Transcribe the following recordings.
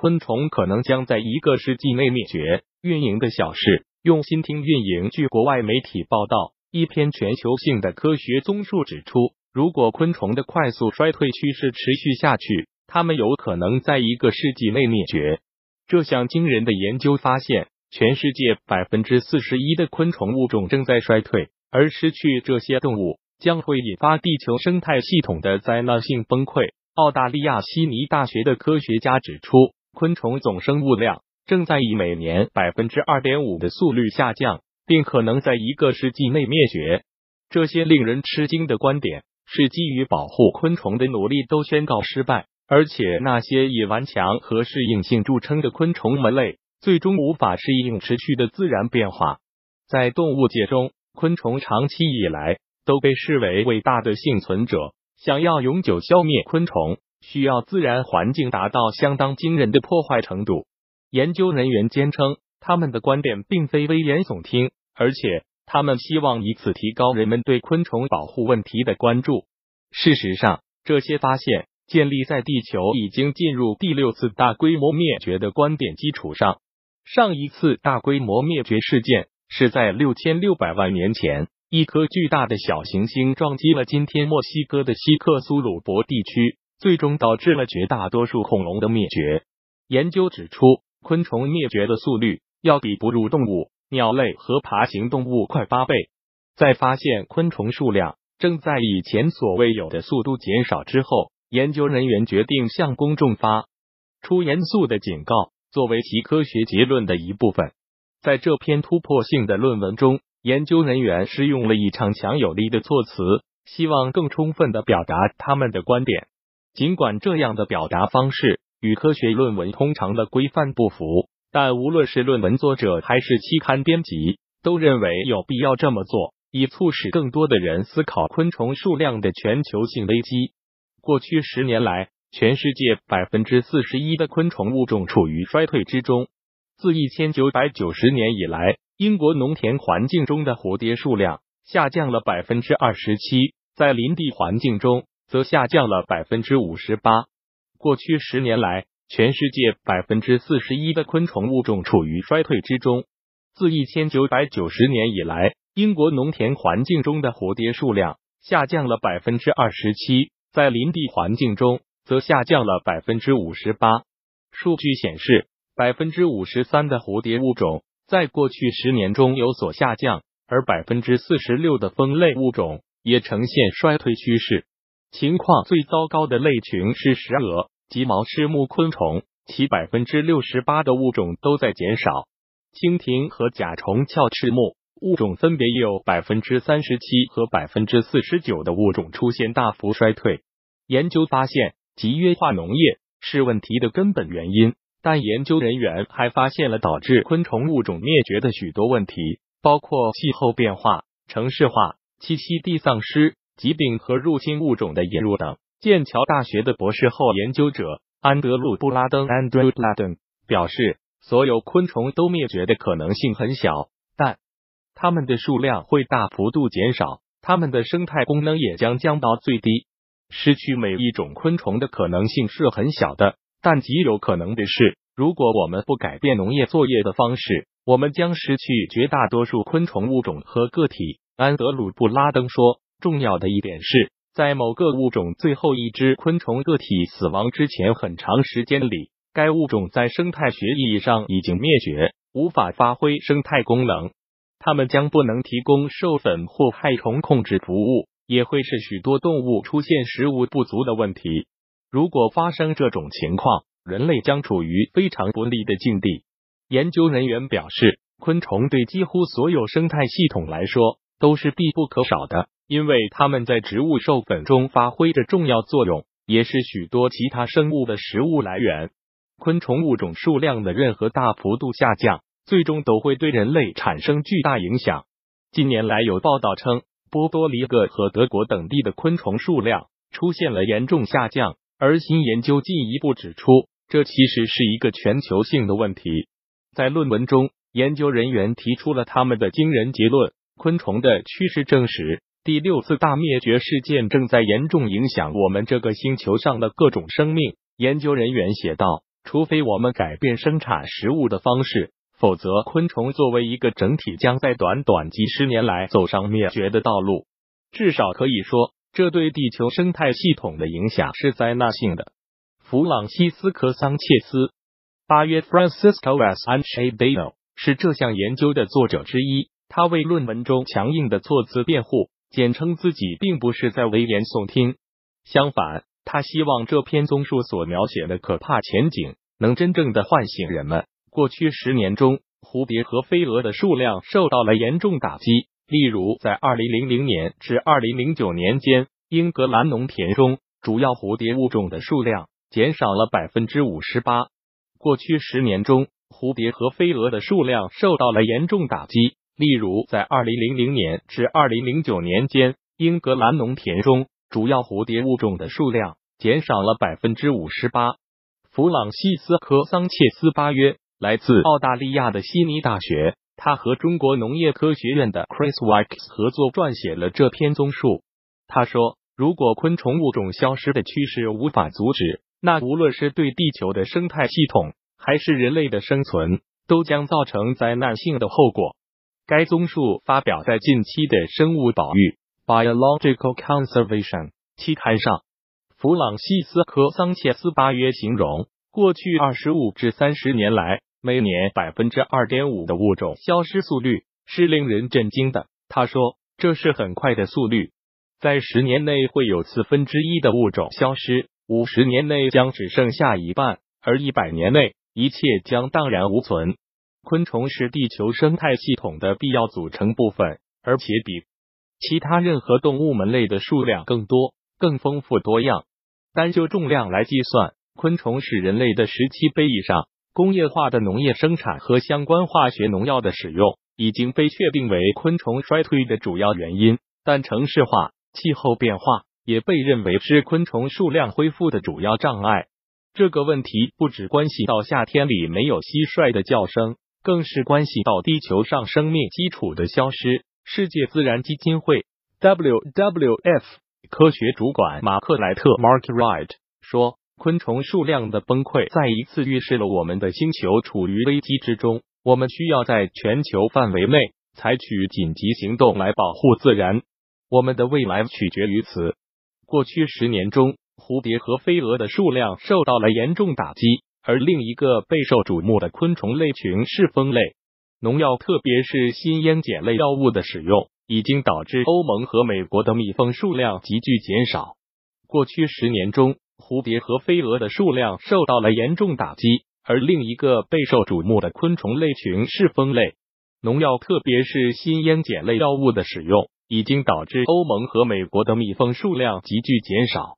昆虫可能将在一个世纪内灭绝。运营的小事，用心听运营。据国外媒体报道，一篇全球性的科学综述指出，如果昆虫的快速衰退趋势持续下去，它们有可能在一个世纪内灭绝。这项惊人的研究发现，全世界百分之四十一的昆虫物种正在衰退，而失去这些动物将会引发地球生态系统的灾难性崩溃。澳大利亚悉尼大学的科学家指出，昆虫总生物量。正在以每年百分之二点五的速率下降，并可能在一个世纪内灭绝。这些令人吃惊的观点是基于保护昆虫的努力都宣告失败，而且那些以顽强和适应性著称的昆虫门类最终无法适应持续的自然变化。在动物界中，昆虫长期以来都被视为伟大的幸存者。想要永久消灭昆虫，需要自然环境达到相当惊人的破坏程度。研究人员坚称，他们的观点并非危言耸听，而且他们希望以此提高人们对昆虫保护问题的关注。事实上，这些发现建立在地球已经进入第六次大规模灭绝的观点基础上。上一次大规模灭绝事件是在六千六百万年前，一颗巨大的小行星撞击了今天墨西哥的西克苏鲁伯地区，最终导致了绝大多数恐龙的灭绝。研究指出。昆虫灭绝的速率要比哺乳动物、鸟类和爬行动物快八倍。在发现昆虫数量正在以前所未有的速度减少之后，研究人员决定向公众发出严肃的警告，作为其科学结论的一部分。在这篇突破性的论文中，研究人员使用了一场强有力的措辞，希望更充分的表达他们的观点。尽管这样的表达方式。与科学论文通常的规范不符，但无论是论文作者还是期刊编辑，都认为有必要这么做，以促使更多的人思考昆虫数量的全球性危机。过去十年来，全世界百分之四十一的昆虫物种处于衰退之中。自一千九百九十年以来，英国农田环境中的蝴蝶数量下降了百分之二十七，在林地环境中则下降了百分之五十八。过去十年来，全世界百分之四十一的昆虫物种处于衰退之中。自一千九百九十年以来，英国农田环境中的蝴蝶数量下降了百分之二十七，在林地环境中则下降了百分之五十八。数据显示，百分之五十三的蝴蝶物种在过去十年中有所下降，而百分之四十六的蜂类物种也呈现衰退趋势。情况最糟糕的类群是石蛾及毛翅目昆虫，其百分之六十八的物种都在减少。蜻蜓和甲虫鞘翅目物种分别有百分之三十七和百分之四十九的物种出现大幅衰退。研究发现，集约化农业是问题的根本原因，但研究人员还发现了导致昆虫物种灭绝的许多问题，包括气候变化、城市化、栖息地丧失。疾病和入侵物种的引入等。剑桥大学的博士后研究者安德鲁布拉登 （Andrew Bladen） 表示，所有昆虫都灭绝的可能性很小，但它们的数量会大幅度减少，它们的生态功能也将降到最低。失去每一种昆虫的可能性是很小的，但极有可能的是，如果我们不改变农业作业的方式，我们将失去绝大多数昆虫物种和个体。安德鲁布拉登说。重要的一点是，在某个物种最后一只昆虫个体死亡之前很长时间里，该物种在生态学意义上已经灭绝，无法发挥生态功能。它们将不能提供授粉或害虫控制服务，也会使许多动物出现食物不足的问题。如果发生这种情况，人类将处于非常不利的境地。研究人员表示，昆虫对几乎所有生态系统来说都是必不可少的。因为它们在植物授粉中发挥着重要作用，也是许多其他生物的食物来源。昆虫物种数量的任何大幅度下降，最终都会对人类产生巨大影响。近年来有报道称，波多黎各和德国等地的昆虫数量出现了严重下降，而新研究进一步指出，这其实是一个全球性的问题。在论文中，研究人员提出了他们的惊人结论：昆虫的趋势证实。第六次大灭绝事件正在严重影响我们这个星球上的各种生命。研究人员写道：“除非我们改变生产食物的方式，否则昆虫作为一个整体将在短短几十年来走上灭绝的道路。至少可以说，这对地球生态系统的影响是灾难性的。弗朗西斯科桑切斯，八月，Francisco S. Anchedeo 是这项研究的作者之一。他为论文中强硬的措辞辩护，简称自己并不是在危言耸听。相反，他希望这篇综述所描写的可怕前景能真正的唤醒人们。过去十年中，蝴蝶和飞蛾的数量受到了严重打击。例如，在二零零零年至二零零九年间，英格兰农田中主要蝴蝶物种的数量。减少了百分之五十八。过去十年中，蝴蝶和飞蛾的数量受到了严重打击。例如，在二零零零年至二零零九年间，英格兰农田中主要蝴蝶物种的数量减少了百分之五十八。弗朗西斯科桑切斯巴约来自澳大利亚的悉尼大学，他和中国农业科学院的 Chris Wicks 合作撰写了这篇综述。他说：“如果昆虫物种消失的趋势无法阻止，那无论是对地球的生态系统，还是人类的生存，都将造成灾难性的后果。该综述发表在近期的《生物保育 （Biological Conservation）》期刊上。弗朗西斯科桑切斯巴约形容，过去二十五至三十年来，每年百分之二点五的物种消失速率是令人震惊的。他说，这是很快的速率，在十年内会有四分之一的物种消失。五十年内将只剩下一半，而一百年内一切将荡然无存。昆虫是地球生态系统的必要组成部分，而且比其他任何动物门类的数量更多、更丰富多样。单就重量来计算，昆虫是人类的十七倍以上。工业化的农业生产和相关化学农药的使用已经被确定为昆虫衰退的主要原因，但城市化、气候变化。也被认为是昆虫数量恢复的主要障碍。这个问题不只关系到夏天里没有蟋蟀的叫声，更是关系到地球上生命基础的消失。世界自然基金会 （WWF） 科学主管马克莱特 （Mark Wright） 说：“昆虫数量的崩溃再一次预示了我们的星球处于危机之中。我们需要在全球范围内采取紧急行动来保护自然。我们的未来取决于此。”过去十年中，蝴蝶和飞蛾的数量受到了严重打击，而另一个备受瞩目的昆虫类群是蜂类。农药，特别是新烟碱类药物的使用，已经导致欧盟和美国的蜜蜂数量急剧减少。过去十年中，蝴蝶和飞蛾的数量受到了严重打击，而另一个备受瞩目的昆虫类群是蜂类。农药，特别是新烟碱类药物的使用。已经导致欧盟和美国的蜜蜂数量急剧减少。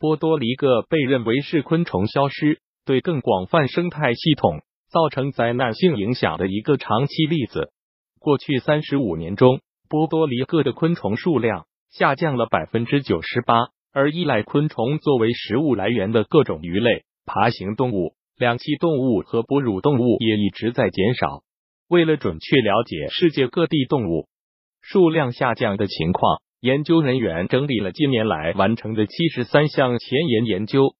波多黎各被认为是昆虫消失对更广泛生态系统造成灾难性影响的一个长期例子。过去三十五年中，波多黎各的昆虫数量下降了百分之九十八，而依赖昆虫作为食物来源的各种鱼类、爬行动物、两栖动物和哺乳动物也一直在减少。为了准确了解世界各地动物。数量下降的情况，研究人员整理了近年来完成的七十三项前沿研究，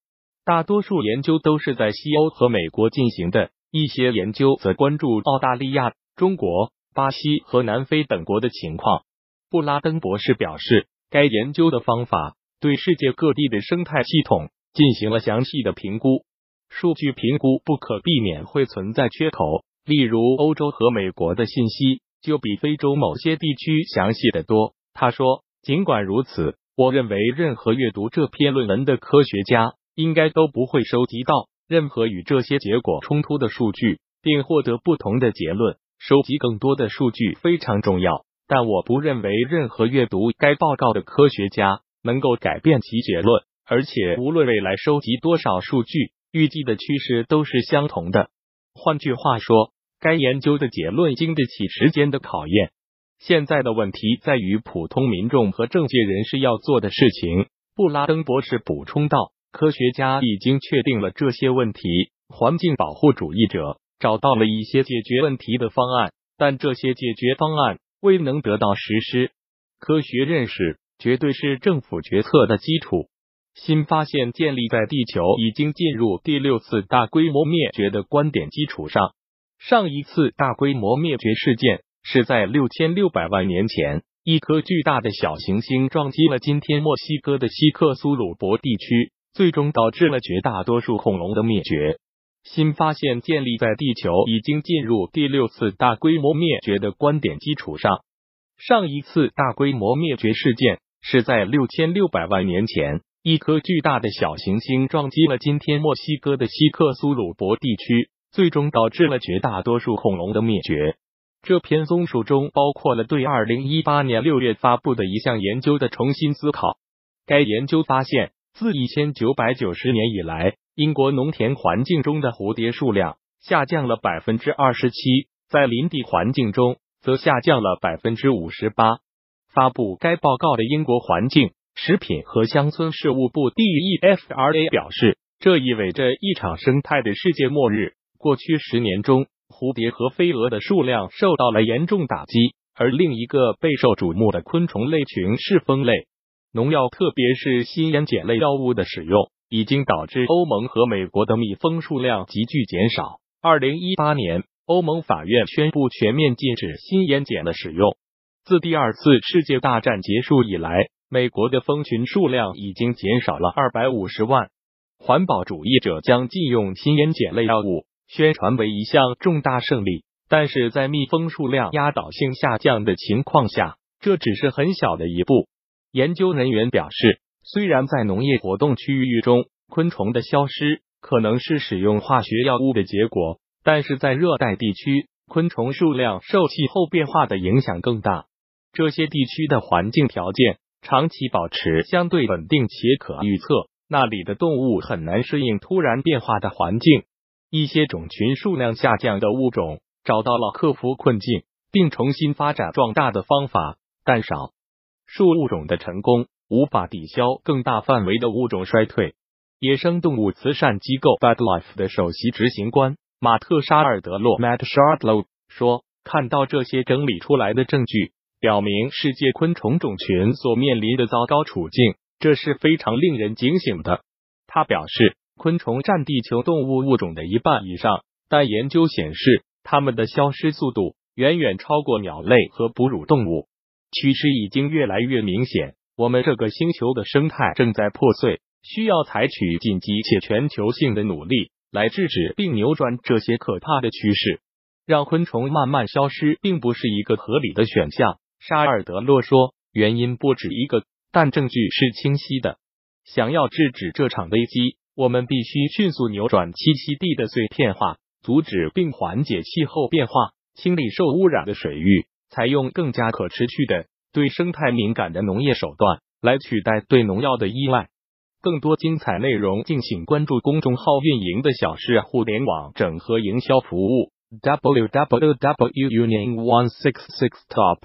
大多数研究都是在西欧和美国进行的，一些研究则关注澳大利亚、中国、巴西和南非等国的情况。布拉登博士表示，该研究的方法对世界各地的生态系统进行了详细的评估，数据评估不可避免会存在缺口，例如欧洲和美国的信息。就比非洲某些地区详细的多。他说：“尽管如此，我认为任何阅读这篇论文的科学家应该都不会收集到任何与这些结果冲突的数据，并获得不同的结论。收集更多的数据非常重要，但我不认为任何阅读该报告的科学家能够改变其结论。而且，无论未来收集多少数据，预计的趋势都是相同的。换句话说。”该研究的结论经得起时间的考验。现在的问题在于普通民众和政界人士要做的事情。布拉登博士补充道：“科学家已经确定了这些问题，环境保护主义者找到了一些解决问题的方案，但这些解决方案未能得到实施。科学认识绝对是政府决策的基础。”新发现建立在地球已经进入第六次大规模灭绝的观点基础上。上一次大规模灭绝事件是在六千六百万年前，一颗巨大的小行星撞击了今天墨西哥的西克苏鲁伯地区，最终导致了绝大多数恐龙的灭绝。新发现建立在地球已经进入第六次大规模灭绝的观点基础上。上一次大规模灭绝事件是在六千六百万年前，一颗巨大的小行星撞击了今天墨西哥的西克苏鲁伯地区。最终导致了绝大多数恐龙的灭绝。这篇综述中包括了对二零一八年六月发布的一项研究的重新思考。该研究发现，自一千九百九十年以来，英国农田环境中的蝴蝶数量下降了百分之二十七，在林地环境中则下降了百分之五十八。发布该报告的英国环境、食品和乡村事务部 DEFRA 表示，这意味着一场生态的世界末日。过去十年中，蝴蝶和飞蛾的数量受到了严重打击，而另一个备受瞩目的昆虫类群是蜂类。农药，特别是新烟碱类药物的使用，已经导致欧盟和美国的蜜蜂数量急剧减少。二零一八年，欧盟法院宣布全面禁止新烟碱的使用。自第二次世界大战结束以来，美国的蜂群数量已经减少了二百五十万。环保主义者将禁用新烟碱类药物。宣传为一项重大胜利，但是在蜜蜂数量压倒性下降的情况下，这只是很小的一步。研究人员表示，虽然在农业活动区域中，昆虫的消失可能是使用化学药物的结果，但是在热带地区，昆虫数量受气候变化的影响更大。这些地区的环境条件长期保持相对稳定且可预测，那里的动物很难适应突然变化的环境。一些种群数量下降的物种找到了克服困境并重新发展壮大的方法，但少数物种的成功无法抵消更大范围的物种衰退。野生动物慈善机构 Bad Life 的首席执行官马特沙尔德洛 Matt Shardlow 说：“看到这些整理出来的证据，表明世界昆虫种群所面临的糟糕处境，这是非常令人警醒的。”他表示。昆虫占地球动物物种的一半以上，但研究显示，它们的消失速度远远超过鸟类和哺乳动物。趋势已经越来越明显，我们这个星球的生态正在破碎，需要采取紧急且全球性的努力来制止并扭转这些可怕的趋势。让昆虫慢慢消失并不是一个合理的选项，沙尔德洛说，原因不止一个，但证据是清晰的。想要制止这场危机。我们必须迅速扭转栖息地的碎片化，阻止并缓解气候变化，清理受污染的水域，采用更加可持续的、对生态敏感的农业手段来取代对农药的依赖。更多精彩内容，敬请关注公众号“运营的小事互联网整合营销服务 ”（www.unionone six six top）。